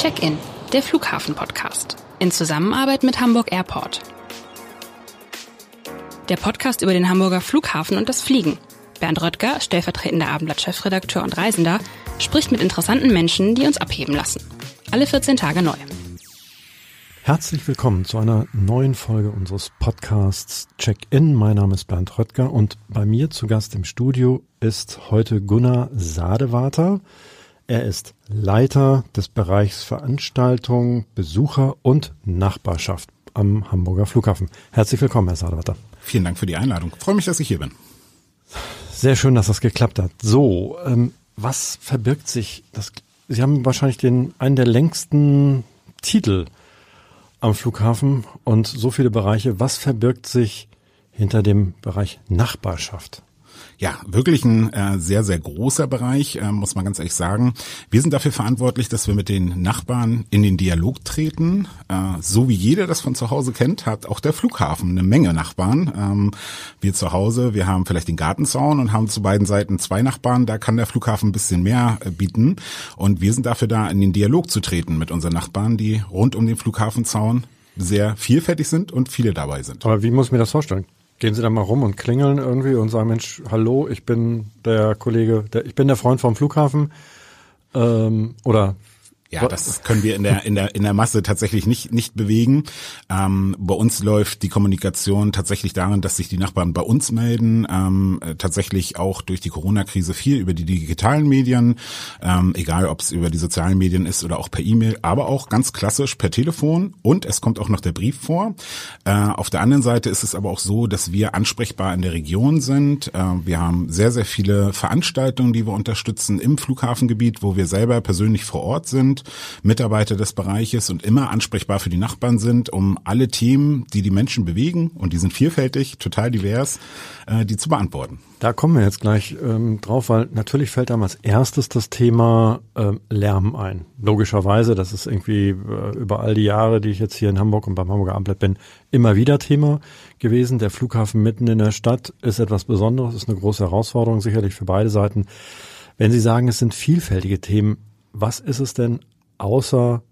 Check-in, der Flughafen-Podcast. In Zusammenarbeit mit Hamburg Airport. Der Podcast über den Hamburger Flughafen und das Fliegen. Bernd Röttger, stellvertretender Abendblatt-Chefredakteur und Reisender, spricht mit interessanten Menschen, die uns abheben lassen. Alle 14 Tage neu. Herzlich willkommen zu einer neuen Folge unseres Podcasts Check-in. Mein Name ist Bernd Röttger und bei mir zu Gast im Studio ist heute Gunnar Sadewater. Er ist Leiter des Bereichs Veranstaltung, Besucher und Nachbarschaft am Hamburger Flughafen. Herzlich willkommen, Herr Sadewater. Vielen Dank für die Einladung. Ich freue mich, dass ich hier bin. Sehr schön, dass das geklappt hat. So, ähm, was verbirgt sich? Das, Sie haben wahrscheinlich den einen der längsten Titel am Flughafen und so viele Bereiche. Was verbirgt sich hinter dem Bereich Nachbarschaft? Ja, wirklich ein äh, sehr, sehr großer Bereich, äh, muss man ganz ehrlich sagen. Wir sind dafür verantwortlich, dass wir mit den Nachbarn in den Dialog treten. Äh, so wie jeder das von zu Hause kennt, hat auch der Flughafen eine Menge Nachbarn. Ähm, wir zu Hause, wir haben vielleicht den Gartenzaun und haben zu beiden Seiten zwei Nachbarn. Da kann der Flughafen ein bisschen mehr äh, bieten. Und wir sind dafür da, in den Dialog zu treten mit unseren Nachbarn, die rund um den Flughafenzaun sehr vielfältig sind und viele dabei sind. Aber wie muss ich mir das vorstellen? Gehen Sie da mal rum und klingeln irgendwie und sagen, Mensch, hallo, ich bin der Kollege, der, ich bin der Freund vom Flughafen. Ähm, oder ja, das können wir in der in der in der Masse tatsächlich nicht nicht bewegen. Ähm, bei uns läuft die Kommunikation tatsächlich darin, dass sich die Nachbarn bei uns melden. Ähm, äh, tatsächlich auch durch die Corona-Krise viel über die digitalen Medien, ähm, egal ob es über die sozialen Medien ist oder auch per E-Mail, aber auch ganz klassisch per Telefon. Und es kommt auch noch der Brief vor. Äh, auf der anderen Seite ist es aber auch so, dass wir ansprechbar in der Region sind. Äh, wir haben sehr sehr viele Veranstaltungen, die wir unterstützen im Flughafengebiet, wo wir selber persönlich vor Ort sind sind, Mitarbeiter des Bereiches und immer ansprechbar für die Nachbarn sind, um alle Themen, die die Menschen bewegen, und die sind vielfältig, total divers, äh, die zu beantworten. Da kommen wir jetzt gleich ähm, drauf, weil natürlich fällt einem als erstes das Thema ähm, Lärm ein. Logischerweise, das ist irgendwie äh, über all die Jahre, die ich jetzt hier in Hamburg und beim Hamburger Amt bin, immer wieder Thema gewesen. Der Flughafen mitten in der Stadt ist etwas Besonderes, ist eine große Herausforderung sicherlich für beide Seiten. Wenn Sie sagen, es sind vielfältige Themen, was ist es denn außer,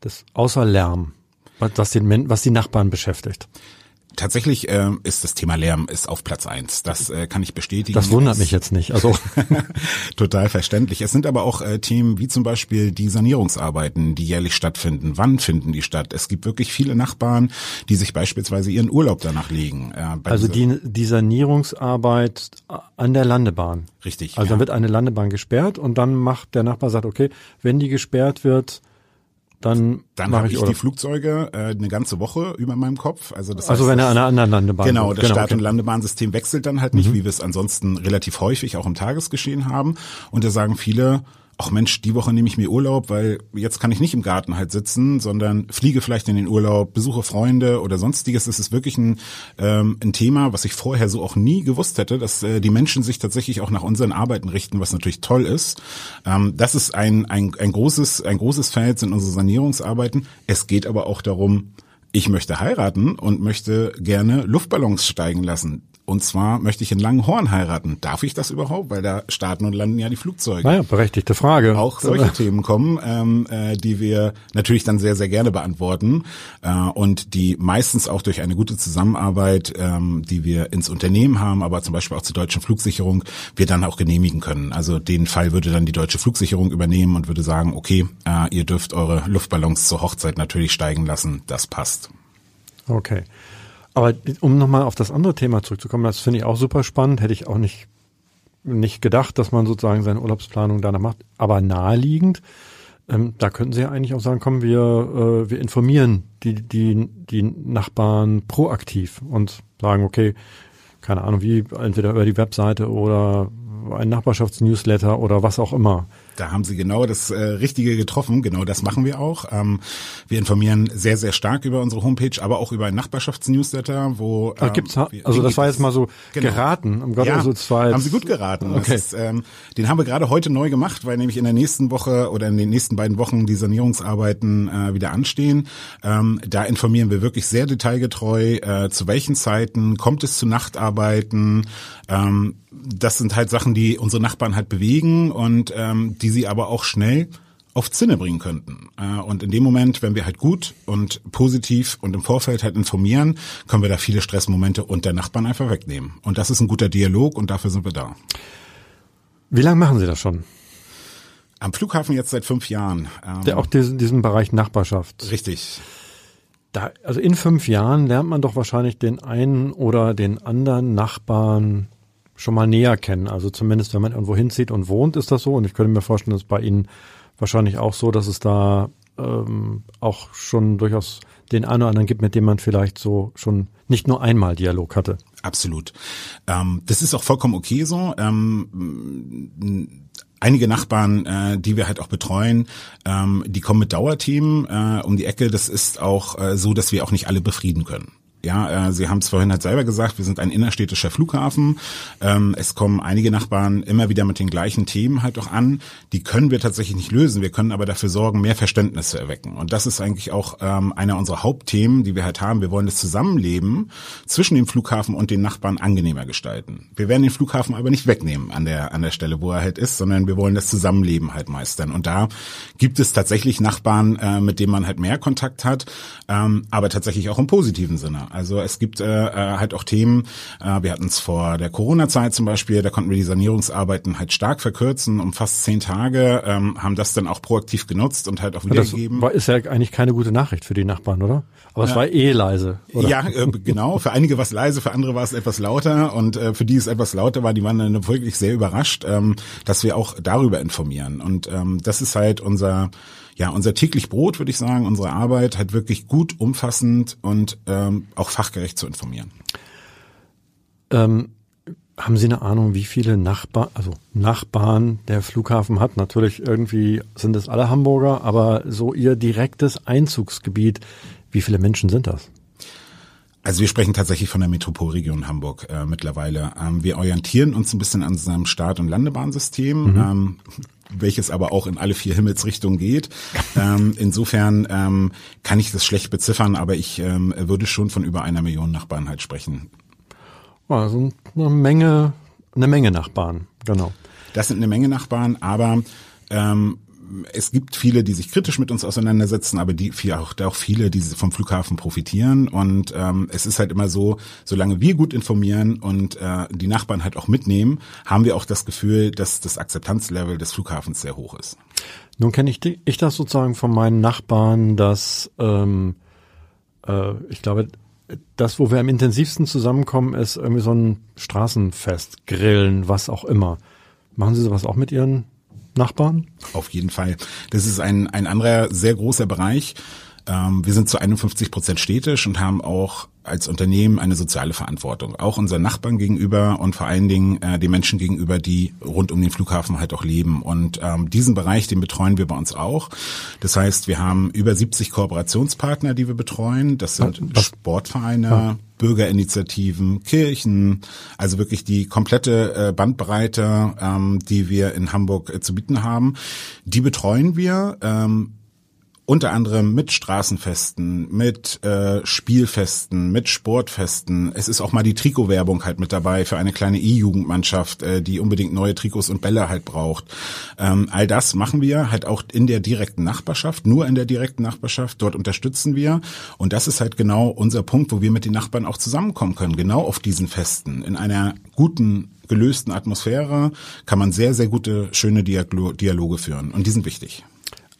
das, außer Lärm, was, den, was die Nachbarn beschäftigt? Tatsächlich äh, ist das Thema Lärm ist auf Platz eins. Das äh, kann ich bestätigen. Das wundert mich jetzt nicht. Also total verständlich. Es sind aber auch äh, Themen wie zum Beispiel die Sanierungsarbeiten, die jährlich stattfinden. Wann finden die statt? Es gibt wirklich viele Nachbarn, die sich beispielsweise ihren Urlaub danach legen. Äh, also die, die Sanierungsarbeit an der Landebahn. Richtig. Also ja. dann wird eine Landebahn gesperrt und dann macht der Nachbar sagt, okay, wenn die gesperrt wird, dann, dann habe ich, ich die Flugzeuge äh, eine ganze Woche über meinem Kopf. Also, das also heißt, wenn er an einer anderen Landebahn Genau, das genau, Start- okay. und Landebahnsystem wechselt dann halt nicht, mhm. wie wir es ansonsten relativ häufig auch im Tagesgeschehen haben. Und da sagen viele, ach Mensch, die Woche nehme ich mir Urlaub, weil jetzt kann ich nicht im Garten halt sitzen, sondern fliege vielleicht in den Urlaub, besuche Freunde oder sonstiges. Das ist wirklich ein, ähm, ein Thema, was ich vorher so auch nie gewusst hätte, dass äh, die Menschen sich tatsächlich auch nach unseren Arbeiten richten, was natürlich toll ist. Ähm, das ist ein, ein, ein, großes, ein großes Feld, sind unsere Sanierungsarbeiten. Es geht aber auch darum, ich möchte heiraten und möchte gerne Luftballons steigen lassen. Und zwar möchte ich in Langenhorn heiraten. Darf ich das überhaupt? Weil da starten und landen ja die Flugzeuge. Naja, berechtigte Frage. Auch solche Themen kommen, ähm, äh, die wir natürlich dann sehr, sehr gerne beantworten äh, und die meistens auch durch eine gute Zusammenarbeit, ähm, die wir ins Unternehmen haben, aber zum Beispiel auch zur deutschen Flugsicherung, wir dann auch genehmigen können. Also den Fall würde dann die deutsche Flugsicherung übernehmen und würde sagen, okay, äh, ihr dürft eure Luftballons zur Hochzeit natürlich steigen lassen. Das passt. Okay. Aber um nochmal auf das andere Thema zurückzukommen, das finde ich auch super spannend, hätte ich auch nicht, nicht gedacht, dass man sozusagen seine Urlaubsplanung danach macht, aber naheliegend. Ähm, da könnten Sie ja eigentlich auch sagen, komm, wir, äh, wir informieren die, die, die Nachbarn proaktiv und sagen, okay, keine Ahnung, wie, entweder über die Webseite oder ein Nachbarschaftsnewsletter oder was auch immer. Da haben Sie genau das äh, Richtige getroffen. Genau das machen wir auch. Ähm, wir informieren sehr, sehr stark über unsere Homepage, aber auch über ein Nachbarschaftsnewsletter, wo ähm, gibt's also das war jetzt mal so genau. geraten. Um Gott, ja, also zwei haben Sie gut geraten. Okay. Ist, ähm, den haben wir gerade heute neu gemacht, weil nämlich in der nächsten Woche oder in den nächsten beiden Wochen die Sanierungsarbeiten äh, wieder anstehen. Ähm, da informieren wir wirklich sehr detailgetreu, äh, zu welchen Zeiten kommt es zu Nachtarbeiten. Ähm, das sind halt Sachen, die unsere Nachbarn halt bewegen und ähm, die sie aber auch schnell auf Zinne bringen könnten. Äh, und in dem Moment, wenn wir halt gut und positiv und im Vorfeld halt informieren, können wir da viele Stressmomente und der Nachbarn einfach wegnehmen. Und das ist ein guter Dialog und dafür sind wir da. Wie lange machen Sie das schon? Am Flughafen jetzt seit fünf Jahren. Ähm, Der auch diesen, diesen Bereich Nachbarschaft. Richtig. Da, also in fünf Jahren lernt man doch wahrscheinlich den einen oder den anderen Nachbarn schon mal näher kennen. Also zumindest, wenn man irgendwo hinzieht und wohnt, ist das so. Und ich könnte mir vorstellen, dass bei Ihnen wahrscheinlich auch so, dass es da ähm, auch schon durchaus den einen oder anderen gibt, mit dem man vielleicht so schon nicht nur einmal Dialog hatte. Absolut. Ähm, das ist auch vollkommen okay so. Ähm, einige Nachbarn, äh, die wir halt auch betreuen, ähm, die kommen mit Dauerthemen äh, um die Ecke. Das ist auch äh, so, dass wir auch nicht alle befrieden können. Ja, äh, Sie haben es vorhin halt selber gesagt, wir sind ein innerstädtischer Flughafen. Ähm, es kommen einige Nachbarn immer wieder mit den gleichen Themen halt auch an. Die können wir tatsächlich nicht lösen. Wir können aber dafür sorgen, mehr Verständnis zu erwecken. Und das ist eigentlich auch ähm, einer unserer Hauptthemen, die wir halt haben. Wir wollen das Zusammenleben zwischen dem Flughafen und den Nachbarn angenehmer gestalten. Wir werden den Flughafen aber nicht wegnehmen an der, an der Stelle, wo er halt ist, sondern wir wollen das Zusammenleben halt meistern. Und da gibt es tatsächlich Nachbarn, äh, mit denen man halt mehr Kontakt hat, ähm, aber tatsächlich auch im positiven Sinne. Also es gibt äh, äh, halt auch Themen, äh, wir hatten es vor der Corona-Zeit zum Beispiel, da konnten wir die Sanierungsarbeiten halt stark verkürzen, um fast zehn Tage, ähm, haben das dann auch proaktiv genutzt und halt auch wiedergegeben. Das war, ist ja eigentlich keine gute Nachricht für die Nachbarn, oder? Aber es ja. war eh leise. Oder? Ja, äh, genau. Für einige war es leise, für andere war es etwas lauter und äh, für die es etwas lauter war, die waren dann wirklich sehr überrascht, ähm, dass wir auch darüber informieren. Und ähm, das ist halt unser ja, unser täglich Brot, würde ich sagen, unsere Arbeit, halt wirklich gut, umfassend und ähm, auch fachgerecht zu informieren. Ähm, haben Sie eine Ahnung, wie viele Nachbarn, also Nachbarn der Flughafen hat? Natürlich irgendwie sind es alle Hamburger, aber so Ihr direktes Einzugsgebiet, wie viele Menschen sind das? Also wir sprechen tatsächlich von der Metropolregion Hamburg äh, mittlerweile. Ähm, wir orientieren uns ein bisschen an unserem Start- und Landebahnsystem. Mhm. Ähm, welches aber auch in alle vier Himmelsrichtungen geht. ähm, insofern ähm, kann ich das schlecht beziffern, aber ich ähm, würde schon von über einer Million Nachbarn halt sprechen. Also eine Menge, eine Menge Nachbarn, genau. Das sind eine Menge Nachbarn, aber ähm, es gibt viele, die sich kritisch mit uns auseinandersetzen, aber die auch, auch viele, die vom Flughafen profitieren. Und ähm, es ist halt immer so, solange wir gut informieren und äh, die Nachbarn halt auch mitnehmen, haben wir auch das Gefühl, dass das Akzeptanzlevel des Flughafens sehr hoch ist. Nun kenne ich, ich das sozusagen von meinen Nachbarn, dass ähm, äh, ich glaube, das, wo wir am intensivsten zusammenkommen, ist irgendwie so ein Straßenfest, Grillen, was auch immer. Machen Sie sowas auch mit Ihren Nachbarn? Auf jeden Fall. Das ist ein, ein anderer sehr großer Bereich. Ähm, wir sind zu 51 Prozent städtisch und haben auch als Unternehmen eine soziale Verantwortung, auch unseren Nachbarn gegenüber und vor allen Dingen äh, den Menschen gegenüber, die rund um den Flughafen halt auch leben. Und ähm, diesen Bereich, den betreuen wir bei uns auch. Das heißt, wir haben über 70 Kooperationspartner, die wir betreuen. Das sind Was? Sportvereine, ja. Bürgerinitiativen, Kirchen, also wirklich die komplette äh, Bandbreite, ähm, die wir in Hamburg äh, zu bieten haben. Die betreuen wir. Ähm, unter anderem mit Straßenfesten, mit äh, Spielfesten, mit Sportfesten. Es ist auch mal die Trikotwerbung halt mit dabei für eine kleine E-Jugendmannschaft, äh, die unbedingt neue Trikots und Bälle halt braucht. Ähm, all das machen wir halt auch in der direkten Nachbarschaft, nur in der direkten Nachbarschaft. Dort unterstützen wir und das ist halt genau unser Punkt, wo wir mit den Nachbarn auch zusammenkommen können, genau auf diesen Festen in einer guten gelösten Atmosphäre kann man sehr, sehr gute, schöne Dialoge führen. Und die sind wichtig.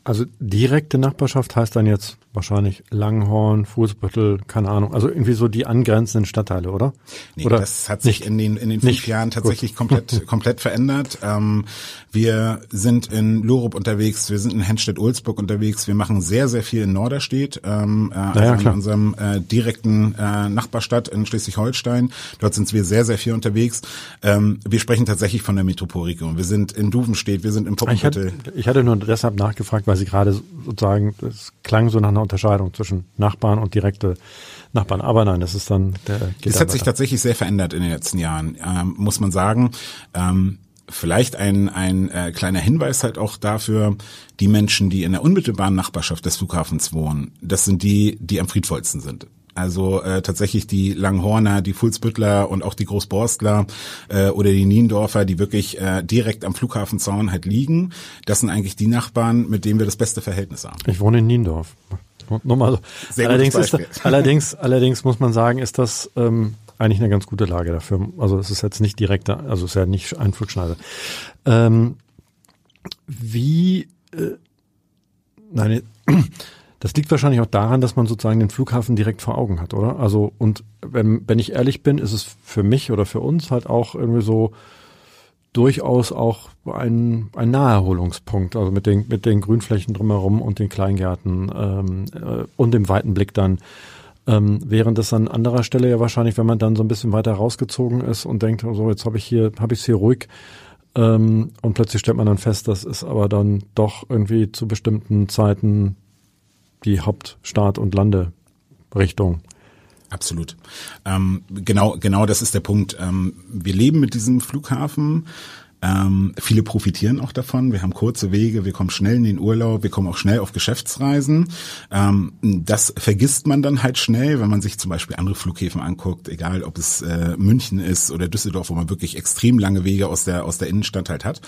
Also direkte Nachbarschaft heißt dann jetzt wahrscheinlich Langhorn, Fußbüttel, keine Ahnung. Also irgendwie so die angrenzenden Stadtteile, oder? Nee, oder das hat sich nicht, in den in den fünf nicht. Jahren tatsächlich Gut. komplett komplett verändert. Ähm, wir sind in Lorup unterwegs, wir sind in Henstedt-Ulzburg unterwegs, wir machen sehr sehr viel in Norderstedt, ähm, äh, also ja, in unserem äh, direkten äh, Nachbarstadt in Schleswig-Holstein. Dort sind wir sehr sehr viel unterwegs. Ähm, wir sprechen tatsächlich von der Metropolregion. Wir sind in Duvenstedt, wir sind im Poppenviertel. Ich, hatte, ich hatte nur deshalb nachgefragt, weil Sie gerade sozusagen das klang so nach einer Unterscheidung zwischen Nachbarn und direkte Nachbarn. Aber nein, das ist dann der. Es hat sich tatsächlich sehr verändert in den letzten Jahren, ähm, muss man sagen. Ähm, vielleicht ein, ein äh, kleiner Hinweis halt auch dafür, die Menschen, die in der unmittelbaren Nachbarschaft des Flughafens wohnen, das sind die, die am friedvollsten sind. Also äh, tatsächlich die Langhorner, die Fulsbüttler und auch die Großborstler äh, oder die Niendorfer, die wirklich äh, direkt am Flughafenzaun halt liegen. Das sind eigentlich die Nachbarn, mit denen wir das beste Verhältnis haben. Ich wohne in Niendorf. Nur mal so. Sehr allerdings, ist das, allerdings, allerdings muss man sagen, ist das ähm, eigentlich eine ganz gute Lage dafür. Also es ist jetzt nicht direkt, also es ist ja nicht Einflugschneise. Ähm, wie, äh, nein, das liegt wahrscheinlich auch daran, dass man sozusagen den Flughafen direkt vor Augen hat, oder? Also und wenn, wenn ich ehrlich bin, ist es für mich oder für uns halt auch irgendwie so durchaus auch ein, ein Naherholungspunkt, also mit den, mit den Grünflächen drumherum und den Kleingärten ähm, äh, und dem weiten Blick dann. Ähm, während es an anderer Stelle ja wahrscheinlich, wenn man dann so ein bisschen weiter rausgezogen ist und denkt, so also jetzt habe ich hier, habe ich es hier ruhig, ähm, und plötzlich stellt man dann fest, das ist aber dann doch irgendwie zu bestimmten Zeiten die Hauptstart- und Landerichtung. Absolut. Ähm, genau, genau das ist der Punkt. Ähm, wir leben mit diesem Flughafen. Ähm, viele profitieren auch davon. Wir haben kurze Wege, wir kommen schnell in den Urlaub, wir kommen auch schnell auf Geschäftsreisen. Ähm, das vergisst man dann halt schnell, wenn man sich zum Beispiel andere Flughäfen anguckt, egal ob es äh, München ist oder Düsseldorf, wo man wirklich extrem lange Wege aus der aus der Innenstadt halt hat.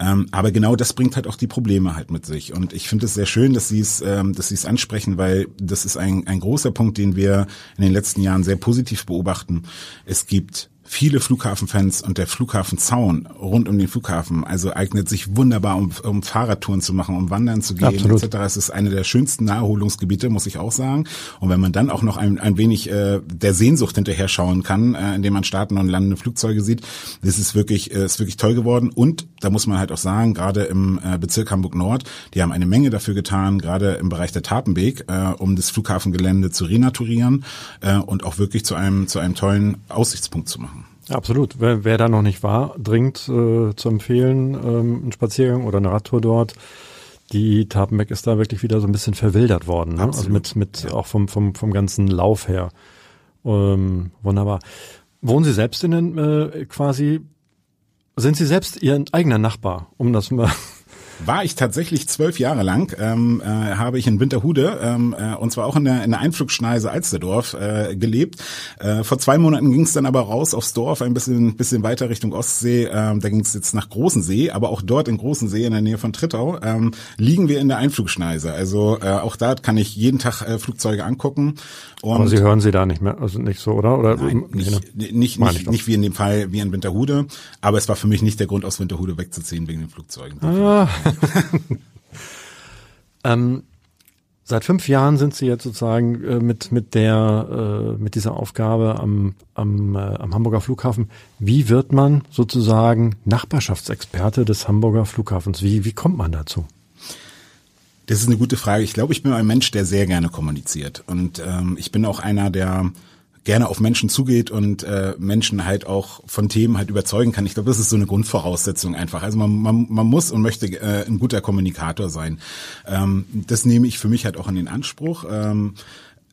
Ähm, aber genau das bringt halt auch die Probleme halt mit sich. Und ich finde es sehr schön, dass Sie es, ähm, dass Sie es ansprechen, weil das ist ein ein großer Punkt, den wir in den letzten Jahren sehr positiv beobachten. Es gibt viele Flughafenfans und der Flughafenzaun rund um den Flughafen, also eignet sich wunderbar, um, um Fahrradtouren zu machen, um wandern zu gehen, Absolut. etc. Es ist eine der schönsten Naherholungsgebiete, muss ich auch sagen. Und wenn man dann auch noch ein, ein wenig äh, der Sehnsucht hinterher schauen kann, äh, indem man starten und landende Flugzeuge sieht, das ist wirklich, äh, ist wirklich toll geworden. Und da muss man halt auch sagen, gerade im äh, Bezirk Hamburg Nord, die haben eine Menge dafür getan, gerade im Bereich der Tapenweg, äh, um das Flughafengelände zu renaturieren äh, und auch wirklich zu einem zu einem tollen Aussichtspunkt zu machen. Absolut. Wer, wer da noch nicht war, dringend äh, zu empfehlen, ähm, ein Spaziergang oder eine Radtour dort. Die Tapenbeck ist da wirklich wieder so ein bisschen verwildert worden. Ne? Also mit, mit ja. auch vom, vom, vom ganzen Lauf her. Ähm, wunderbar. Wohnen Sie selbst in den äh, quasi, sind Sie selbst Ihr eigener Nachbar, um das mal war ich tatsächlich zwölf Jahre lang, ähm, äh, habe ich in Winterhude ähm, äh, und zwar auch in der, in der Einflugschneise Alsterdorf äh, gelebt. Äh, vor zwei Monaten ging es dann aber raus aufs Dorf, ein bisschen, bisschen weiter Richtung Ostsee. Ähm, da ging es jetzt nach Großensee, aber auch dort in Großensee in der Nähe von Trittau ähm, liegen wir in der Einflugschneise. Also äh, auch da kann ich jeden Tag äh, Flugzeuge angucken. Und aber Sie hören sie da nicht mehr, also nicht so, oder? oder nein, nicht, nicht, nicht, nicht, nicht wie in dem Fall wie in Winterhude, aber es war für mich nicht der Grund, aus Winterhude wegzuziehen wegen den Flugzeugen. Ah. ähm, seit fünf Jahren sind Sie jetzt sozusagen äh, mit mit der äh, mit dieser Aufgabe am am, äh, am Hamburger Flughafen. Wie wird man sozusagen Nachbarschaftsexperte des Hamburger Flughafens? Wie wie kommt man dazu? Das ist eine gute Frage. Ich glaube, ich bin ein Mensch, der sehr gerne kommuniziert und ähm, ich bin auch einer, der gerne auf Menschen zugeht und äh, Menschen halt auch von Themen halt überzeugen kann. Ich glaube, das ist so eine Grundvoraussetzung einfach. Also man, man, man muss und möchte äh, ein guter Kommunikator sein. Ähm, das nehme ich für mich halt auch in den Anspruch. Ähm,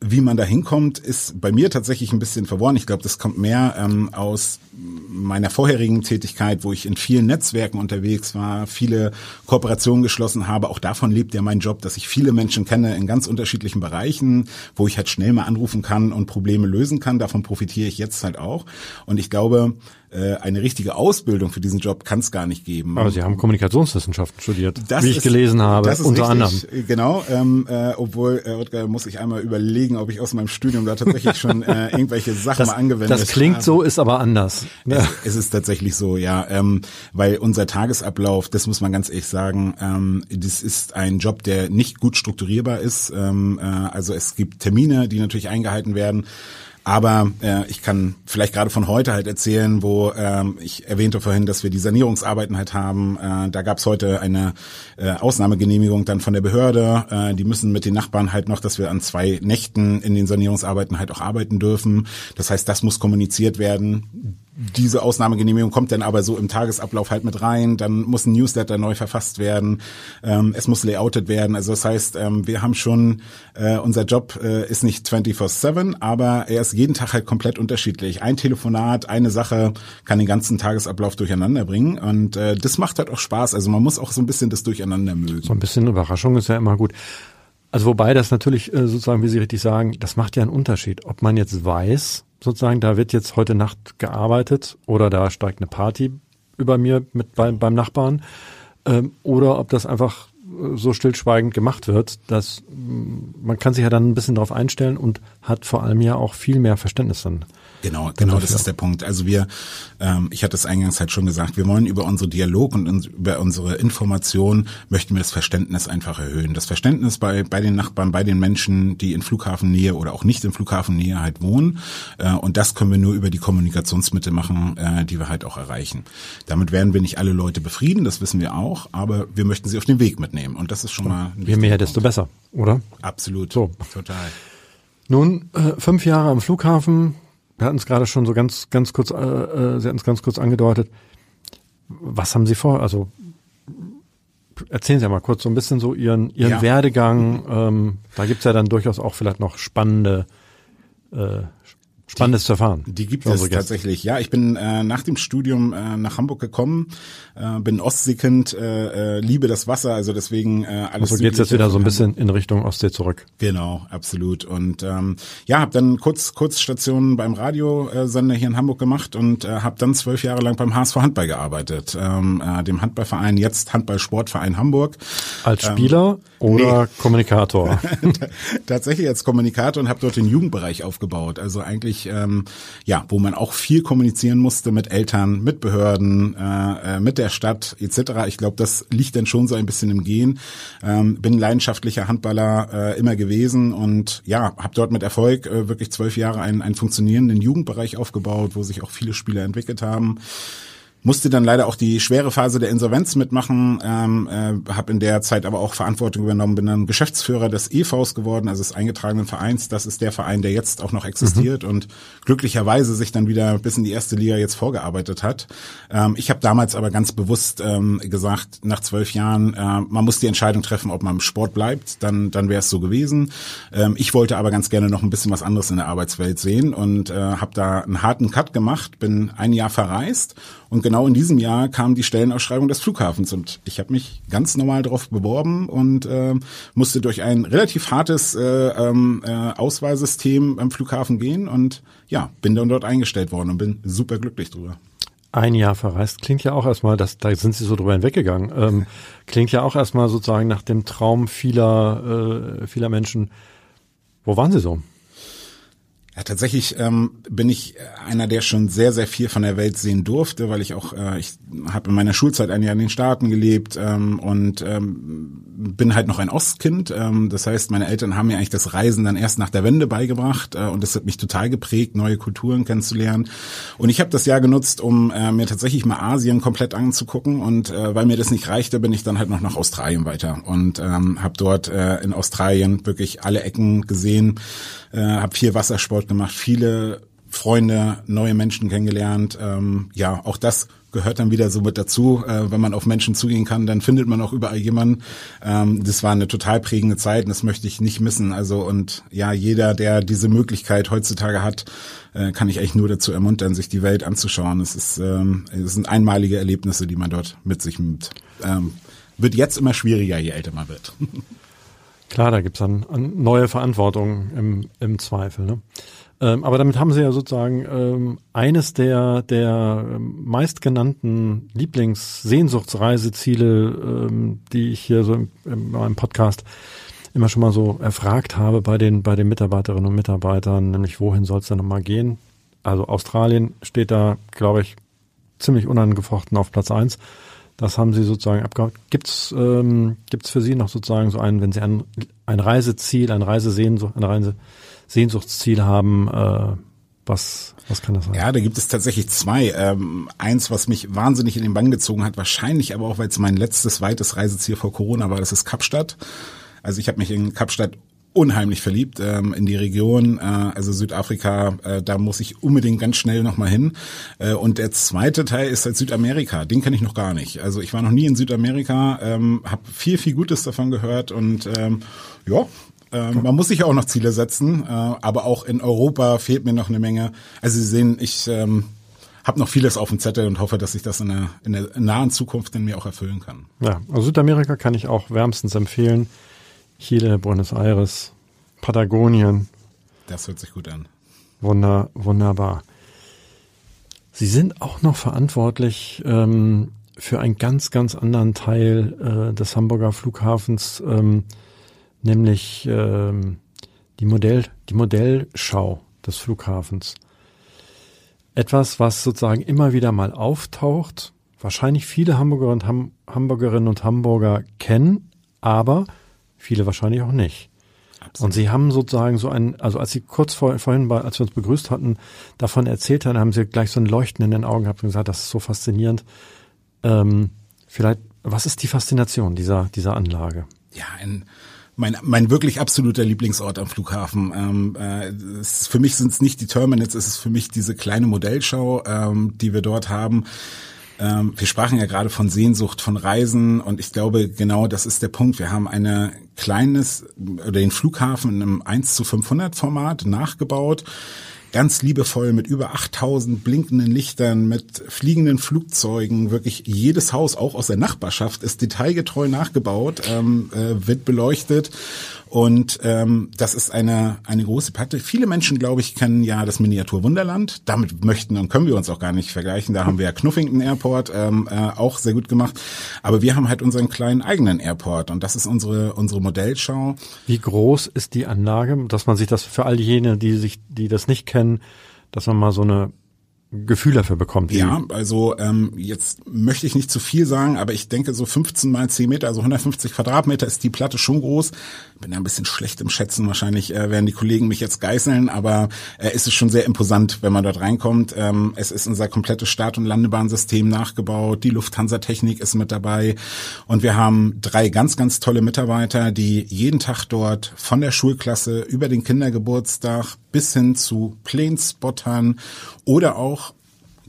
wie man da hinkommt, ist bei mir tatsächlich ein bisschen verworren. Ich glaube, das kommt mehr ähm, aus meiner vorherigen Tätigkeit, wo ich in vielen Netzwerken unterwegs war, viele Kooperationen geschlossen habe. Auch davon lebt ja mein Job, dass ich viele Menschen kenne in ganz unterschiedlichen Bereichen, wo ich halt schnell mal anrufen kann und Probleme lösen kann. Davon profitiere ich jetzt halt auch. Und ich glaube, äh, eine richtige Ausbildung für diesen Job kann es gar nicht geben. Aber Sie haben Kommunikationswissenschaften studiert, das wie ich ist, gelesen habe, unter richtig, anderem. Genau, ähm, äh, obwohl, äh, Ottgar, muss ich einmal überlegen, ob ich aus meinem Studium da tatsächlich schon äh, irgendwelche Sachen das, mal angewendet habe. Das klingt habe. so, ist aber anders. Es, es, ist tatsächlich so, ja, ähm, weil unser Tagesablauf, das muss man ganz ehrlich sagen, ähm, das ist ein Job, der nicht gut strukturierbar ist. Ähm, äh, also es gibt Termine, die natürlich eingehalten werden. Aber äh, ich kann vielleicht gerade von heute halt erzählen, wo ähm, ich erwähnte vorhin, dass wir die Sanierungsarbeiten halt haben. Äh, da gab es heute eine äh, Ausnahmegenehmigung dann von der Behörde. Äh, die müssen mit den Nachbarn halt noch, dass wir an zwei Nächten in den Sanierungsarbeiten halt auch arbeiten dürfen. Das heißt, das muss kommuniziert werden diese Ausnahmegenehmigung kommt dann aber so im Tagesablauf halt mit rein. Dann muss ein Newsletter neu verfasst werden. Ähm, es muss layoutet werden. Also das heißt, ähm, wir haben schon, äh, unser Job äh, ist nicht 24-7, aber er ist jeden Tag halt komplett unterschiedlich. Ein Telefonat, eine Sache kann den ganzen Tagesablauf durcheinander bringen. Und äh, das macht halt auch Spaß. Also man muss auch so ein bisschen das Durcheinander mögen. So ein bisschen Überraschung ist ja immer gut. Also wobei das natürlich äh, sozusagen, wie Sie richtig sagen, das macht ja einen Unterschied, ob man jetzt weiß, sozusagen, da wird jetzt heute Nacht gearbeitet oder da steigt eine Party über mir mit beim, beim Nachbarn. Ähm, oder ob das einfach so stillschweigend gemacht wird, dass man kann sich ja dann ein bisschen darauf einstellen und hat vor allem ja auch viel mehr Verständnis dann Genau, genau, das ist der Punkt. Also wir, ähm, ich hatte es eingangs halt schon gesagt, wir wollen über unsere Dialog und über unsere Information möchten wir das Verständnis einfach erhöhen. Das Verständnis bei bei den Nachbarn, bei den Menschen, die in Flughafennähe oder auch nicht in Flughafennähe halt wohnen. Äh, und das können wir nur über die Kommunikationsmittel machen, äh, die wir halt auch erreichen. Damit werden wir nicht alle Leute befrieden, das wissen wir auch, aber wir möchten sie auf den Weg mitnehmen. Und das ist schon mal. Je mehr, Punkt. desto besser, oder? Absolut. So. Total. Nun, äh, fünf Jahre am Flughafen, wir hatten es gerade schon so ganz, ganz kurz, äh, äh, Sie hatten es ganz kurz angedeutet. Was haben Sie vor? Also erzählen Sie ja mal kurz so ein bisschen so Ihren, Ihren ja. Werdegang. Ähm, da gibt's ja dann durchaus auch vielleicht noch spannende äh, Spannendes zu erfahren. Die gibt es tatsächlich. Ja, ich bin äh, nach dem Studium äh, nach Hamburg gekommen, äh, bin Ostseekind, äh, äh, liebe das Wasser, also deswegen äh, alles. Also geht's jetzt wieder so ein bisschen in Richtung Ostsee zurück. Genau, absolut. Und ähm, ja, habe dann kurz kurz Stationen beim Radiosender hier in Hamburg gemacht und äh, habe dann zwölf Jahre lang beim HSV Handball gearbeitet, ähm, äh, dem Handballverein jetzt Handballsportverein Hamburg. Als ähm, Spieler ähm, oder nee. Kommunikator? Tatsächlich als Kommunikator und habe dort den Jugendbereich aufgebaut. Also eigentlich wirklich, ähm, ja, wo man auch viel kommunizieren musste mit Eltern, mit Behörden, äh, äh mit der Stadt etc. Ich glaube, das liegt dann schon so ein bisschen im Gehen. Ähm, bin leidenschaftlicher Handballer äh, immer gewesen und ja, habe dort mit Erfolg äh, wirklich zwölf Jahre einen, einen funktionierenden Jugendbereich aufgebaut, wo sich auch viele Spieler entwickelt haben musste dann leider auch die schwere Phase der Insolvenz mitmachen, ähm, äh, habe in der Zeit aber auch Verantwortung übernommen, bin dann Geschäftsführer des EVs geworden, also des eingetragenen Vereins. Das ist der Verein, der jetzt auch noch existiert mhm. und glücklicherweise sich dann wieder bis in die erste Liga jetzt vorgearbeitet hat. Ähm, ich habe damals aber ganz bewusst ähm, gesagt, nach zwölf Jahren, äh, man muss die Entscheidung treffen, ob man im Sport bleibt, dann, dann wäre es so gewesen. Ähm, ich wollte aber ganz gerne noch ein bisschen was anderes in der Arbeitswelt sehen und äh, habe da einen harten Cut gemacht, bin ein Jahr verreist und genau in diesem Jahr kam die Stellenausschreibung des Flughafens und ich habe mich ganz normal darauf beworben und äh, musste durch ein relativ hartes äh, ähm, äh, Auswahlsystem beim Flughafen gehen und ja, bin dann dort eingestellt worden und bin super glücklich drüber. Ein Jahr verreist klingt ja auch erstmal, das, da sind Sie so drüber hinweggegangen, ähm, klingt ja auch erstmal sozusagen nach dem Traum vieler, äh, vieler Menschen. Wo waren Sie so? Ja, tatsächlich ähm, bin ich einer, der schon sehr, sehr viel von der Welt sehen durfte, weil ich auch, äh, ich habe in meiner Schulzeit ein Jahr in den Staaten gelebt ähm, und ähm, bin halt noch ein Ostkind. Ähm, das heißt, meine Eltern haben mir eigentlich das Reisen dann erst nach der Wende beigebracht äh, und das hat mich total geprägt, neue Kulturen kennenzulernen. Und ich habe das Jahr genutzt, um äh, mir tatsächlich mal Asien komplett anzugucken und äh, weil mir das nicht reichte, bin ich dann halt noch nach Australien weiter und ähm, habe dort äh, in Australien wirklich alle Ecken gesehen, äh, habe viel Wassersport gemacht, viele Freunde, neue Menschen kennengelernt. Ähm, ja, auch das gehört dann wieder so mit dazu. Äh, wenn man auf Menschen zugehen kann, dann findet man auch überall jemanden. Ähm, das war eine total prägende Zeit und das möchte ich nicht missen. Also und ja, jeder, der diese Möglichkeit heutzutage hat, äh, kann ich eigentlich nur dazu ermuntern, sich die Welt anzuschauen. Es ist, ähm, es sind einmalige Erlebnisse, die man dort mit sich nimmt. Ähm, wird jetzt immer schwieriger, je älter man wird. Klar, da gibt's dann neue Verantwortung im, im Zweifel. Ne? Ähm, aber damit haben Sie ja sozusagen ähm, eines der, der meistgenannten Lieblingssehnsuchtsreiseziele, ähm, die ich hier so im, in meinem Podcast immer schon mal so erfragt habe bei den, bei den Mitarbeiterinnen und Mitarbeitern, nämlich wohin soll es denn nochmal gehen? Also Australien steht da, glaube ich, ziemlich unangefochten auf Platz eins. Das haben Sie sozusagen abgehakt. Gibt's ähm, gibt's für Sie noch sozusagen so einen, wenn Sie ein, ein Reiseziel, ein Reisesehnsucht, eine Reise Sehnsuchtsziel haben, äh, was, was kann das sein? Ja, da gibt es tatsächlich zwei. Ähm, eins, was mich wahnsinnig in den Bann gezogen hat, wahrscheinlich aber auch, weil es mein letztes weites Reiseziel vor Corona war, das ist Kapstadt. Also ich habe mich in Kapstadt unheimlich verliebt ähm, in die Region, äh, also Südafrika, äh, da muss ich unbedingt ganz schnell nochmal hin. Äh, und der zweite Teil ist halt Südamerika, den kenne ich noch gar nicht. Also ich war noch nie in Südamerika, ähm, habe viel, viel Gutes davon gehört und ähm, ja, ähm, man muss sich auch noch Ziele setzen, äh, aber auch in Europa fehlt mir noch eine Menge. Also Sie sehen, ich ähm, habe noch vieles auf dem Zettel und hoffe, dass ich das in der, in der nahen Zukunft in mir auch erfüllen kann. Ja, also Südamerika kann ich auch wärmstens empfehlen. Chile, Buenos Aires, Patagonien. Das hört sich gut an. Wunder, wunderbar. Sie sind auch noch verantwortlich ähm, für einen ganz, ganz anderen Teil äh, des Hamburger Flughafens, ähm, nämlich ähm, die, Modell, die Modellschau des Flughafens. Etwas, was sozusagen immer wieder mal auftaucht, wahrscheinlich viele Hamburger und Ham Hamburgerinnen und Hamburger kennen, aber viele wahrscheinlich auch nicht. Absolut. Und sie haben sozusagen so ein, also als sie kurz vor, vorhin, bei, als wir uns begrüßt hatten, davon erzählt haben, haben sie gleich so ein Leuchten in den Augen gehabt und gesagt, das ist so faszinierend. Ähm, vielleicht, was ist die Faszination dieser, dieser Anlage? Ja, ein, mein, mein wirklich absoluter Lieblingsort am Flughafen. Ähm, äh, es, für mich sind es nicht die Terminals, es ist für mich diese kleine Modellschau, ähm, die wir dort haben. Ähm, wir sprachen ja gerade von Sehnsucht, von Reisen und ich glaube, genau das ist der Punkt. Wir haben eine kleines oder den Flughafen in einem 1 zu 500 Format nachgebaut ganz liebevoll mit über 8000 blinkenden Lichtern, mit fliegenden Flugzeugen. Wirklich jedes Haus, auch aus der Nachbarschaft, ist detailgetreu nachgebaut, ähm, äh, wird beleuchtet. Und ähm, das ist eine, eine große Platte. Viele Menschen, glaube ich, kennen ja das Miniatur Wunderland. Damit möchten und können wir uns auch gar nicht vergleichen. Da haben wir ja Knuffington Airport ähm, äh, auch sehr gut gemacht. Aber wir haben halt unseren kleinen eigenen Airport und das ist unsere, unsere Modellschau. Wie groß ist die Anlage, dass man sich das für all diejenigen, die sich, die das nicht kennen, dass man mal so eine Gefühl dafür bekommt. Ja, also ähm, jetzt möchte ich nicht zu viel sagen, aber ich denke so 15 mal 10 Meter, also 150 Quadratmeter ist die Platte schon groß. Bin ja ein bisschen schlecht im Schätzen, wahrscheinlich äh, werden die Kollegen mich jetzt geißeln, aber äh, ist es schon sehr imposant, wenn man dort reinkommt. Ähm, es ist unser komplettes Start- und Landebahnsystem nachgebaut, die Lufthansa-Technik ist mit dabei und wir haben drei ganz, ganz tolle Mitarbeiter, die jeden Tag dort von der Schulklasse über den Kindergeburtstag bis hin zu Planespottern oder auch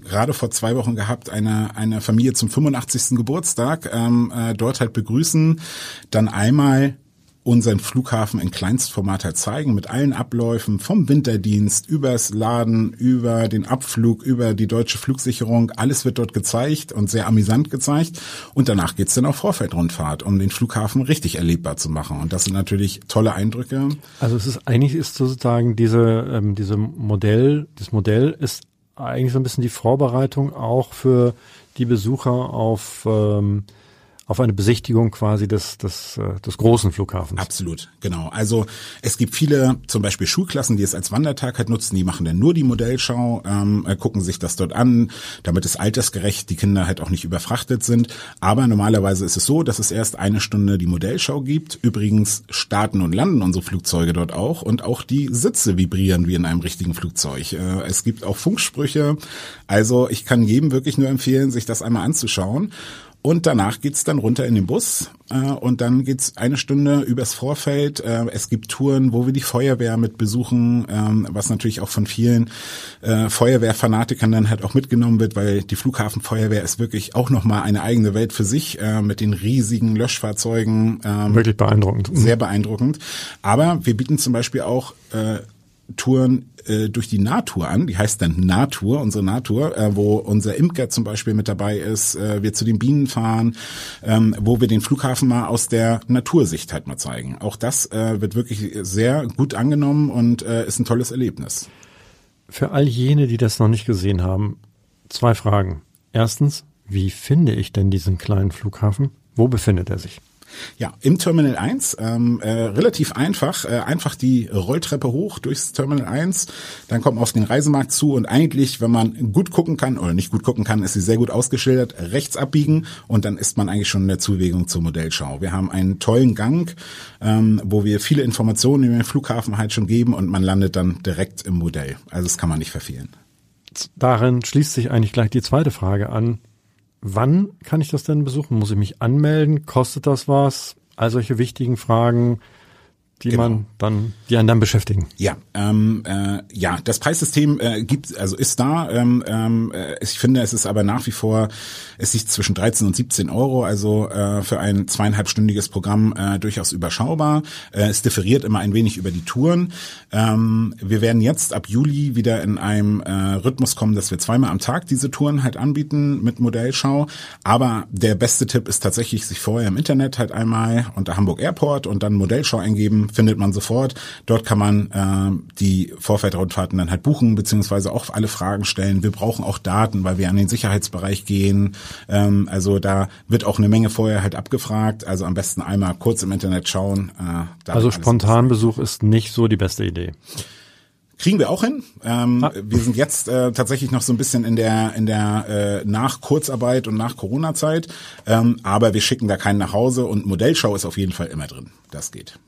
gerade vor zwei Wochen gehabt, eine, eine Familie zum 85. Geburtstag ähm, äh, dort halt begrüßen, dann einmal unseren Flughafen in Kleinstformat halt zeigen mit allen Abläufen vom Winterdienst übers Laden, über den Abflug, über die deutsche Flugsicherung. Alles wird dort gezeigt und sehr amüsant gezeigt. Und danach geht's dann auf Vorfeldrundfahrt, um den Flughafen richtig erlebbar zu machen. Und das sind natürlich tolle Eindrücke. Also es ist eigentlich ist sozusagen diese ähm, diese Modell, das Modell ist eigentlich so ein bisschen die Vorbereitung auch für die Besucher auf ähm, auf eine Besichtigung quasi des, des, äh, des großen Flughafens. Absolut, genau. Also es gibt viele, zum Beispiel Schulklassen, die es als Wandertag halt nutzen, die machen dann nur die Modellschau, ähm, äh, gucken sich das dort an, damit es altersgerecht die Kinder halt auch nicht überfrachtet sind. Aber normalerweise ist es so, dass es erst eine Stunde die Modellschau gibt. Übrigens starten und landen unsere Flugzeuge dort auch und auch die Sitze vibrieren wie in einem richtigen Flugzeug. Äh, es gibt auch Funksprüche. Also ich kann jedem wirklich nur empfehlen, sich das einmal anzuschauen. Und danach geht's dann runter in den Bus äh, und dann geht's eine Stunde übers Vorfeld. Äh, es gibt Touren, wo wir die Feuerwehr mit besuchen, ähm, was natürlich auch von vielen äh, Feuerwehrfanatikern dann halt auch mitgenommen wird, weil die Flughafenfeuerwehr ist wirklich auch nochmal eine eigene Welt für sich äh, mit den riesigen Löschfahrzeugen. Ähm, wirklich beeindruckend. Sehr beeindruckend. Aber wir bieten zum Beispiel auch äh, Touren äh, durch die Natur an, die heißt dann Natur, unsere Natur, äh, wo unser Imker zum Beispiel mit dabei ist, äh, wir zu den Bienen fahren, ähm, wo wir den Flughafen mal aus der Natursicht halt mal zeigen. Auch das äh, wird wirklich sehr gut angenommen und äh, ist ein tolles Erlebnis. Für all jene, die das noch nicht gesehen haben, zwei Fragen. Erstens, wie finde ich denn diesen kleinen Flughafen? Wo befindet er sich? Ja, im Terminal 1, ähm, äh, relativ einfach, äh, einfach die Rolltreppe hoch durchs Terminal 1, dann kommt man auf den Reisemarkt zu und eigentlich, wenn man gut gucken kann oder nicht gut gucken kann, ist sie sehr gut ausgeschildert, rechts abbiegen und dann ist man eigentlich schon in der Zuwegung zur Modellschau. Wir haben einen tollen Gang, ähm, wo wir viele Informationen über den Flughafen halt schon geben und man landet dann direkt im Modell. Also das kann man nicht verfehlen. Darin schließt sich eigentlich gleich die zweite Frage an. Wann kann ich das denn besuchen? Muss ich mich anmelden? Kostet das was? All solche wichtigen Fragen. Die genau. man dann, die einen dann beschäftigen. Ja, ähm, äh, ja, das Preissystem äh, gibt, also ist da. Ähm, ähm, äh, ich finde, es ist aber nach wie vor, es liegt zwischen 13 und 17 Euro, also äh, für ein zweieinhalbstündiges Programm äh, durchaus überschaubar. Äh, es differiert immer ein wenig über die Touren. Ähm, wir werden jetzt ab Juli wieder in einem äh, Rhythmus kommen, dass wir zweimal am Tag diese Touren halt anbieten mit Modellschau. Aber der beste Tipp ist tatsächlich, sich vorher im Internet halt einmal unter Hamburg Airport und dann Modellschau eingeben findet man sofort. Dort kann man äh, die Vorfeldraundfahrten dann halt buchen, beziehungsweise auch alle Fragen stellen. Wir brauchen auch Daten, weil wir an den Sicherheitsbereich gehen. Ähm, also da wird auch eine Menge vorher halt abgefragt. Also am besten einmal kurz im Internet schauen. Äh, also Spontanbesuch ist nicht so die beste Idee. Kriegen wir auch hin. Ähm, ah. Wir sind jetzt äh, tatsächlich noch so ein bisschen in der in der äh, nach Kurzarbeit und nach Corona-Zeit, ähm, aber wir schicken da keinen nach Hause und Modellschau ist auf jeden Fall immer drin. Das geht.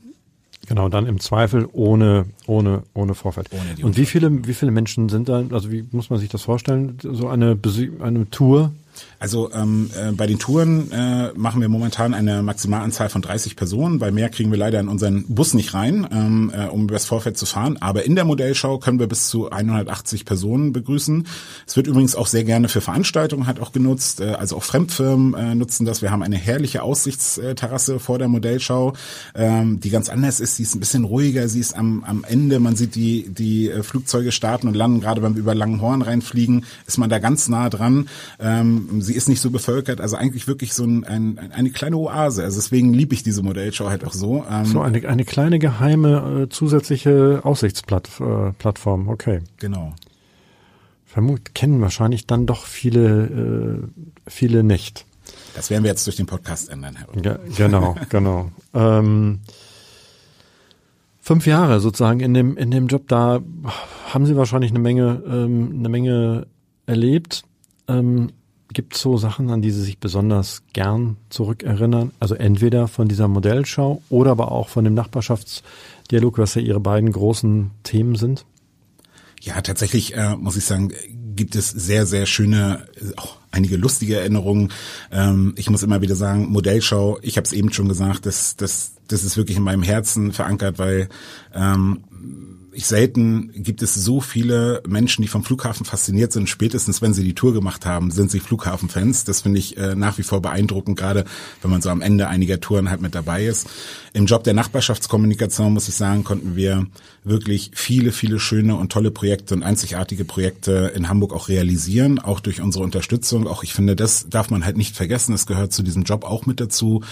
Genau, dann im Zweifel ohne, ohne, ohne Vorfeld. Ohne und wie viele, wie viele Menschen sind da, also wie muss man sich das vorstellen, so eine, eine Tour also ähm, äh, bei den Touren äh, machen wir momentan eine Maximalanzahl von 30 Personen, weil mehr kriegen wir leider in unseren Bus nicht rein, ähm, äh, um übers Vorfeld zu fahren. Aber in der Modellschau können wir bis zu 180 Personen begrüßen. Es wird übrigens auch sehr gerne für Veranstaltungen halt auch genutzt. Äh, also auch Fremdfirmen äh, nutzen das. Wir haben eine herrliche Aussichtsterrasse vor der Modellschau, ähm, die ganz anders ist. Sie ist ein bisschen ruhiger. Sie ist am, am Ende. Man sieht die die äh, Flugzeuge starten und landen. Gerade beim über Langenhorn reinfliegen, ist man da ganz nah dran. Ähm, sie ist nicht so bevölkert, also eigentlich wirklich so ein, ein, eine kleine Oase. Also deswegen liebe ich diese Modellschau halt auch so. Ähm, so eine, eine kleine geheime äh, zusätzliche Aussichtsplattform, okay. Genau. Vermut, kennen wahrscheinlich dann doch viele, äh, viele nicht. Das werden wir jetzt durch den Podcast ändern, Herr genau, genau. Ähm, fünf Jahre sozusagen in dem in dem Job, da haben Sie wahrscheinlich eine Menge ähm, eine Menge erlebt. Ähm, Gibt so Sachen, an die Sie sich besonders gern zurückerinnern? Also entweder von dieser Modellschau oder aber auch von dem Nachbarschaftsdialog, was ja Ihre beiden großen Themen sind? Ja, tatsächlich äh, muss ich sagen, gibt es sehr, sehr schöne, auch einige lustige Erinnerungen. Ähm, ich muss immer wieder sagen, Modellschau, ich habe es eben schon gesagt, das, das, das ist wirklich in meinem Herzen verankert, weil ähm, ich selten gibt es so viele Menschen, die vom Flughafen fasziniert sind. Spätestens, wenn sie die Tour gemacht haben, sind sie Flughafenfans. Das finde ich äh, nach wie vor beeindruckend, gerade wenn man so am Ende einiger Touren halt mit dabei ist. Im Job der Nachbarschaftskommunikation, muss ich sagen, konnten wir wirklich viele, viele schöne und tolle Projekte und einzigartige Projekte in Hamburg auch realisieren, auch durch unsere Unterstützung. Auch ich finde, das darf man halt nicht vergessen. Es gehört zu diesem Job auch mit dazu,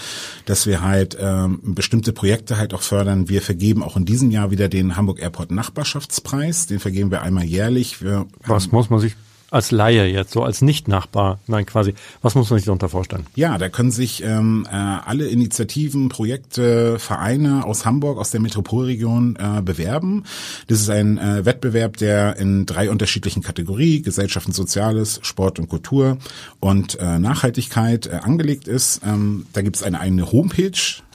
dass wir halt ähm, bestimmte Projekte halt auch fördern. Wir vergeben auch in diesem Jahr wieder den Hamburg Airport Nachbarschaftspreis. Den vergeben wir einmal jährlich. Wir Was muss man sich als Laie jetzt, so als Nicht-Nachbar, nein quasi, was muss man sich darunter vorstellen? Ja, da können sich ähm, äh, alle Initiativen, Projekte, Vereine aus Hamburg, aus der Metropolregion äh, bewerben. Das ist ein äh, Wettbewerb, der in drei unterschiedlichen Kategorien, Gesellschaft und Soziales, Sport und Kultur und äh, Nachhaltigkeit äh, angelegt ist. Ähm, da gibt es eine eigene Homepage,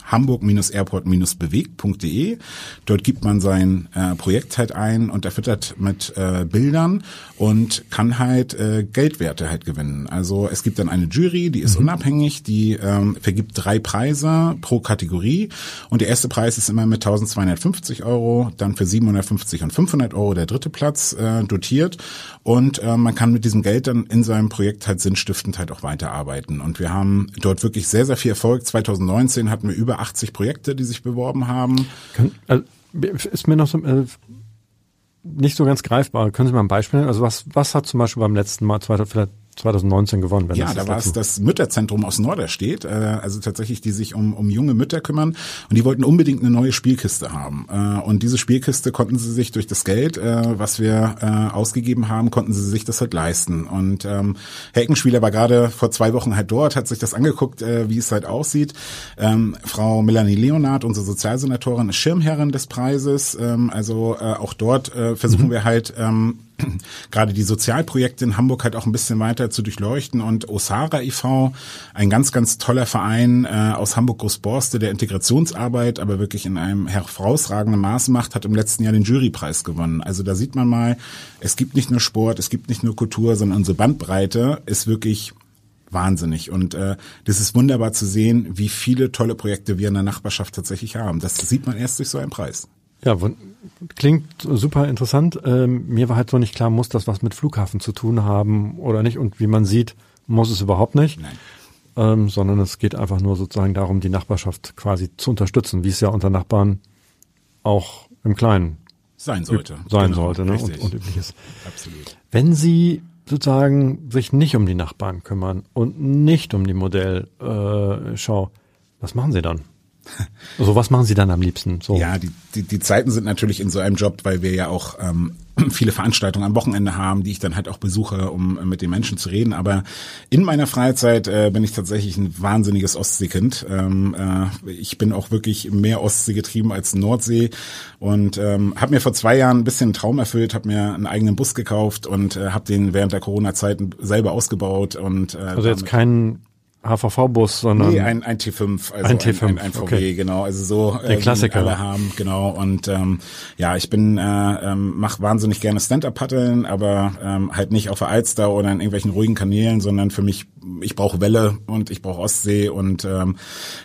hamburg-airport-bewegt.de. Dort gibt man sein äh, Projekt halt ein und erfüttert mit äh, Bildern und kann halt äh, Geldwerte halt gewinnen. Also es gibt dann eine Jury, die ist mhm. unabhängig, die ähm, vergibt drei Preise pro Kategorie und der erste Preis ist immer mit 1250 Euro, dann für 750 und 500 Euro der dritte Platz äh, dotiert und äh, man kann mit diesem Geld dann in seinem Projekt halt sinnstiftend halt auch weiterarbeiten und wir haben dort wirklich sehr, sehr viel Erfolg. 2019 hatten wir über 80 Projekte, die sich beworben haben. Kann, also, ist mir noch so, äh, nicht so ganz greifbar. Können Sie mal ein Beispiel nennen? Also was, was hat zum Beispiel beim letzten Mal, vielleicht 2019 gewonnen. Wenn ja, da war es das Mütterzentrum aus Norderstedt, äh, also tatsächlich, die sich um, um junge Mütter kümmern und die wollten unbedingt eine neue Spielkiste haben. Äh, und diese Spielkiste konnten sie sich durch das Geld, äh, was wir äh, ausgegeben haben, konnten sie sich das halt leisten. Und ähm, Herr Eckenspieler war gerade vor zwei Wochen halt dort, hat sich das angeguckt, äh, wie es halt aussieht. Ähm, Frau Melanie Leonard, unsere Sozialsenatorin, ist Schirmherrin des Preises. Ähm, also äh, auch dort äh, versuchen mhm. wir halt ähm, gerade die Sozialprojekte in Hamburg halt auch ein bisschen weiter zu durchleuchten und Osara e.V., ein ganz, ganz toller Verein äh, aus Hamburg-Großborste, der Integrationsarbeit aber wirklich in einem herausragenden Maß macht, hat im letzten Jahr den Jurypreis gewonnen. Also da sieht man mal, es gibt nicht nur Sport, es gibt nicht nur Kultur, sondern unsere Bandbreite ist wirklich wahnsinnig. Und äh, das ist wunderbar zu sehen, wie viele tolle Projekte wir in der Nachbarschaft tatsächlich haben. Das sieht man erst durch so einen Preis. Ja, klingt super interessant. Ähm, mir war halt so nicht klar, muss das was mit Flughafen zu tun haben oder nicht? Und wie man sieht, muss es überhaupt nicht. Nein. Ähm, sondern es geht einfach nur sozusagen darum, die Nachbarschaft quasi zu unterstützen, wie es ja unter Nachbarn auch im Kleinen sein sollte. Sein genau, sollte, ne? Und, und üblich ist. Absolut. Wenn Sie sozusagen sich nicht um die Nachbarn kümmern und nicht um die Modellschau, äh, was machen Sie dann? Also was machen Sie dann am liebsten? So. Ja, die, die, die Zeiten sind natürlich in so einem Job, weil wir ja auch ähm, viele Veranstaltungen am Wochenende haben, die ich dann halt auch besuche, um mit den Menschen zu reden. Aber in meiner Freizeit äh, bin ich tatsächlich ein wahnsinniges Ostseekind. Ähm, äh, ich bin auch wirklich mehr Ostsee getrieben als Nordsee und ähm, habe mir vor zwei Jahren ein bisschen einen Traum erfüllt, habe mir einen eigenen Bus gekauft und äh, habe den während der Corona-Zeit selber ausgebaut. Und, äh, also jetzt keinen HVV-Bus, sondern nee, ein, ein T5, also ein, T5, ein, ein, ein VW, okay. genau, also so der äh, Klassiker alle haben, genau. Und ähm, ja, ich bin äh, ähm, mache wahnsinnig gerne Stand-up-Paddeln, aber ähm, halt nicht auf der Alster oder in irgendwelchen ruhigen Kanälen, sondern für mich, ich brauche Welle und ich brauche Ostsee und ähm,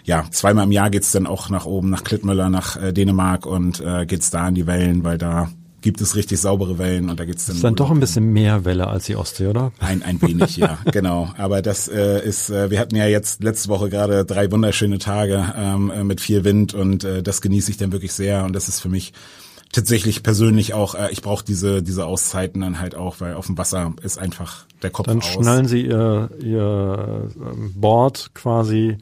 ja, zweimal im Jahr geht's dann auch nach oben, nach Klittmüller, nach äh, Dänemark und äh, geht's da in die Wellen, weil da gibt es richtig saubere Wellen und da gibt's dann. Ist dann doch ein bisschen mehr Welle als die Ostsee, oder? Ein, ein wenig, ja, genau. Aber das äh, ist, äh, wir hatten ja jetzt letzte Woche gerade drei wunderschöne Tage ähm, äh, mit viel Wind und äh, das genieße ich dann wirklich sehr und das ist für mich tatsächlich persönlich auch, äh, ich brauche diese, diese Auszeiten dann halt auch, weil auf dem Wasser ist einfach der Kopf Dann aus. schnallen Sie Ihr, Ihr ähm, Board quasi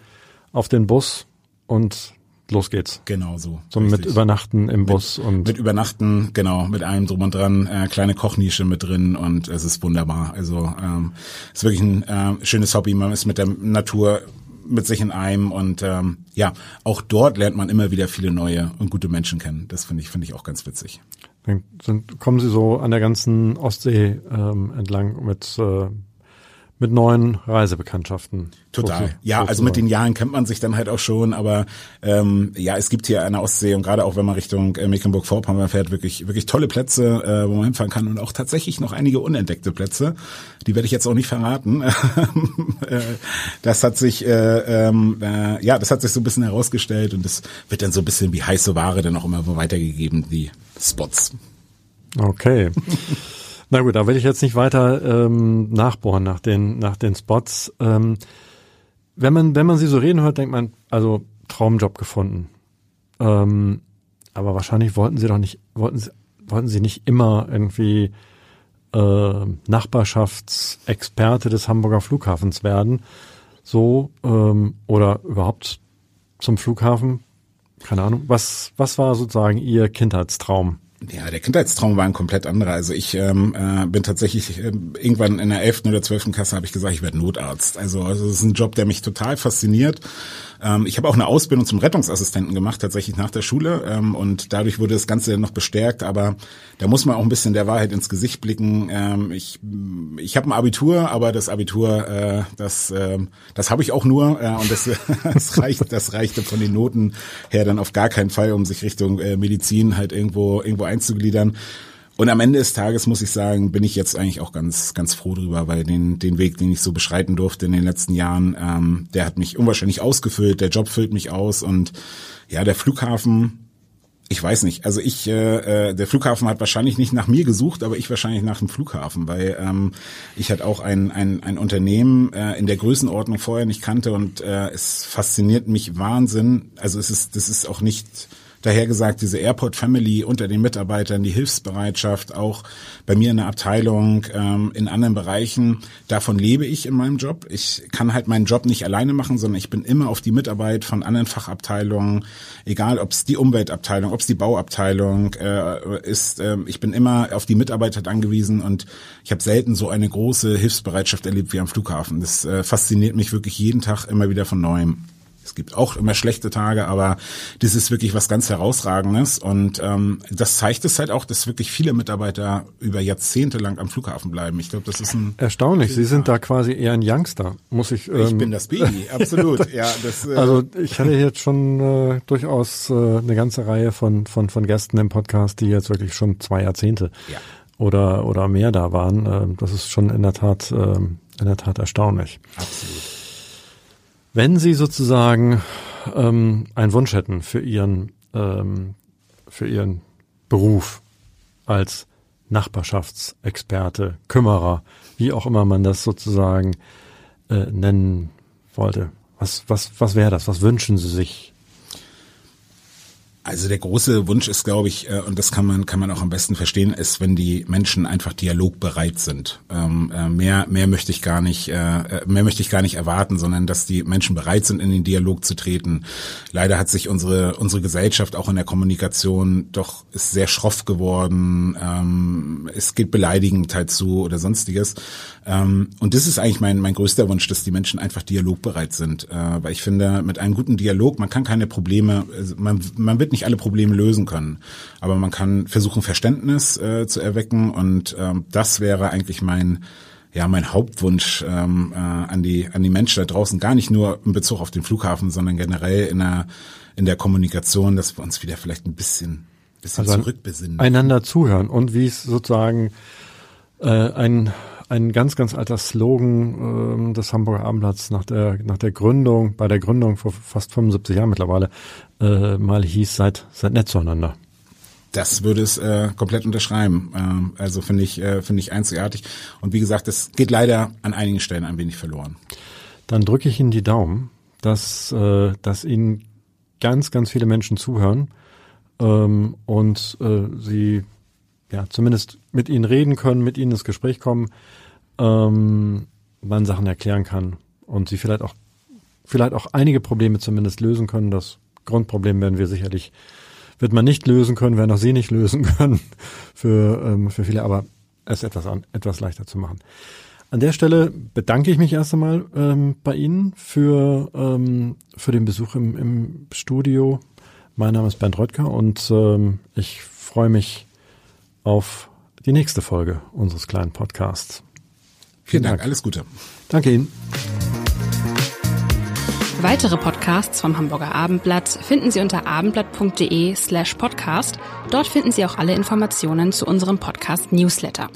auf den Bus und los geht's. Genau so. So richtig. mit Übernachten im Bus mit, und. Mit Übernachten, genau, mit allem drum und dran, äh, kleine Kochnische mit drin und es ist wunderbar. Also ähm, ist wirklich ein äh, schönes Hobby. Man ist mit der Natur mit sich in einem und ähm, ja, auch dort lernt man immer wieder viele neue und gute Menschen kennen. Das finde ich finde ich auch ganz witzig. Dann sind, kommen Sie so an der ganzen Ostsee ähm, entlang mit äh, mit neuen Reisebekanntschaften. Total. Ja, also mit den Jahren kennt man sich dann halt auch schon, aber ähm, ja, es gibt hier an der Ostsee und gerade auch wenn man Richtung äh, Mecklenburg-Vorpommern fährt, wirklich wirklich tolle Plätze, äh, wo man hinfahren kann und auch tatsächlich noch einige unentdeckte Plätze. Die werde ich jetzt auch nicht verraten. Äh, das hat sich äh, ähm, äh, ja, das hat sich so ein bisschen herausgestellt und das wird dann so ein bisschen wie heiße Ware dann auch immer weitergegeben, die Spots. Okay. Na gut, da will ich jetzt nicht weiter ähm, nachbohren nach den, nach den Spots. Ähm, wenn man, wenn man sie so reden hört, denkt man, also Traumjob gefunden. Ähm, aber wahrscheinlich wollten sie doch nicht, wollten sie, wollten sie nicht immer irgendwie äh, Nachbarschaftsexperte des Hamburger Flughafens werden. So, ähm, oder überhaupt zum Flughafen. Keine Ahnung. Was, was war sozusagen Ihr Kindheitstraum? Ja, der Kindheitstraum war ein komplett anderer. Also ich ähm, äh, bin tatsächlich äh, irgendwann in der elften oder zwölften Klasse habe ich gesagt, ich werde Notarzt. Also, also das ist ein Job, der mich total fasziniert. Ähm, ich habe auch eine Ausbildung zum Rettungsassistenten gemacht, tatsächlich nach der Schule. Ähm, und dadurch wurde das Ganze noch bestärkt. Aber da muss man auch ein bisschen der Wahrheit ins Gesicht blicken. Ähm, ich ich habe ein Abitur, aber das Abitur, äh, das äh, das habe ich auch nur. Äh, und das, das reicht, das reichte von den Noten her dann auf gar keinen Fall, um sich Richtung äh, Medizin halt irgendwo irgendwo einzugliedern. Und am Ende des Tages muss ich sagen, bin ich jetzt eigentlich auch ganz, ganz froh drüber, weil den, den Weg, den ich so beschreiten durfte in den letzten Jahren, ähm, der hat mich unwahrscheinlich ausgefüllt, der Job füllt mich aus und ja, der Flughafen, ich weiß nicht. Also ich, äh, äh, der Flughafen hat wahrscheinlich nicht nach mir gesucht, aber ich wahrscheinlich nach dem Flughafen, weil ähm, ich halt auch ein, ein, ein Unternehmen äh, in der Größenordnung vorher nicht kannte und äh, es fasziniert mich Wahnsinn. Also es ist, das ist auch nicht Daher gesagt, diese Airport Family unter den Mitarbeitern, die Hilfsbereitschaft, auch bei mir in der Abteilung, ähm, in anderen Bereichen, davon lebe ich in meinem Job. Ich kann halt meinen Job nicht alleine machen, sondern ich bin immer auf die Mitarbeit von anderen Fachabteilungen, egal ob es die Umweltabteilung, ob es die Bauabteilung äh, ist. Äh, ich bin immer auf die Mitarbeiter angewiesen und ich habe selten so eine große Hilfsbereitschaft erlebt wie am Flughafen. Das äh, fasziniert mich wirklich jeden Tag immer wieder von neuem. Es gibt auch immer schlechte Tage, aber das ist wirklich was ganz Herausragendes. Und ähm, das zeigt es halt auch, dass wirklich viele Mitarbeiter über Jahrzehnte lang am Flughafen bleiben. Ich glaube, das ist ein erstaunlich. Sie sind da quasi eher ein Youngster, muss ich. Ähm, ich bin das Baby, absolut. ja, das, äh, also ich hatte jetzt schon äh, durchaus äh, eine ganze Reihe von von von Gästen im Podcast, die jetzt wirklich schon zwei Jahrzehnte ja. oder oder mehr da waren. Äh, das ist schon in der Tat. Äh, in der Tat erstaunlich. Absolut. Wenn Sie sozusagen ähm, einen Wunsch hätten für Ihren, ähm, für Ihren Beruf als Nachbarschaftsexperte, Kümmerer, wie auch immer man das sozusagen äh, nennen wollte, was, was, was wäre das? Was wünschen Sie sich also der große Wunsch ist, glaube ich, äh, und das kann man kann man auch am besten verstehen, ist, wenn die Menschen einfach dialogbereit sind. Ähm, äh, mehr mehr möchte ich gar nicht äh, mehr möchte ich gar nicht erwarten, sondern dass die Menschen bereit sind, in den Dialog zu treten. Leider hat sich unsere unsere Gesellschaft auch in der Kommunikation doch ist sehr schroff geworden. Ähm, es geht beleidigend halt zu oder sonstiges. Ähm, und das ist eigentlich mein mein größter Wunsch, dass die Menschen einfach dialogbereit sind, weil ich finde, mit einem guten Dialog man kann keine Probleme, also man man wird nicht nicht alle Probleme lösen können. Aber man kann versuchen, Verständnis äh, zu erwecken und ähm, das wäre eigentlich mein ja mein Hauptwunsch ähm, äh, an die an die Menschen da draußen gar nicht nur in Bezug auf den Flughafen, sondern generell in der in der Kommunikation, dass wir uns wieder vielleicht ein bisschen bisschen also zurückbesinnen, einander zuhören und wie es sozusagen äh, ein ein ganz, ganz alter Slogan äh, des Hamburger Abendblatts nach der, nach der Gründung, bei der Gründung vor fast 75 Jahren mittlerweile, äh, mal hieß, seid, seid nett zueinander. Das würde es äh, komplett unterschreiben. Ähm, also finde ich, äh, finde ich einzigartig. Und wie gesagt, das geht leider an einigen Stellen ein wenig verloren. Dann drücke ich Ihnen die Daumen, dass, äh, dass Ihnen ganz, ganz viele Menschen zuhören ähm, und äh, Sie ja, zumindest mit ihnen reden können, mit ihnen ins Gespräch kommen, ähm, man Sachen erklären kann und sie vielleicht auch, vielleicht auch einige Probleme zumindest lösen können. Das Grundproblem werden wir sicherlich, wird man nicht lösen können, werden auch sie nicht lösen können für, ähm, für viele, aber es etwas, an, etwas leichter zu machen. An der Stelle bedanke ich mich erst einmal ähm, bei Ihnen für, ähm, für den Besuch im, im Studio. Mein Name ist Bernd Röttger und ähm, ich freue mich auf die nächste Folge unseres kleinen Podcasts. Vielen, Vielen Dank. Dank, alles Gute. Danke Ihnen. Weitere Podcasts vom Hamburger Abendblatt finden Sie unter abendblatt.de slash podcast. Dort finden Sie auch alle Informationen zu unserem Podcast Newsletter.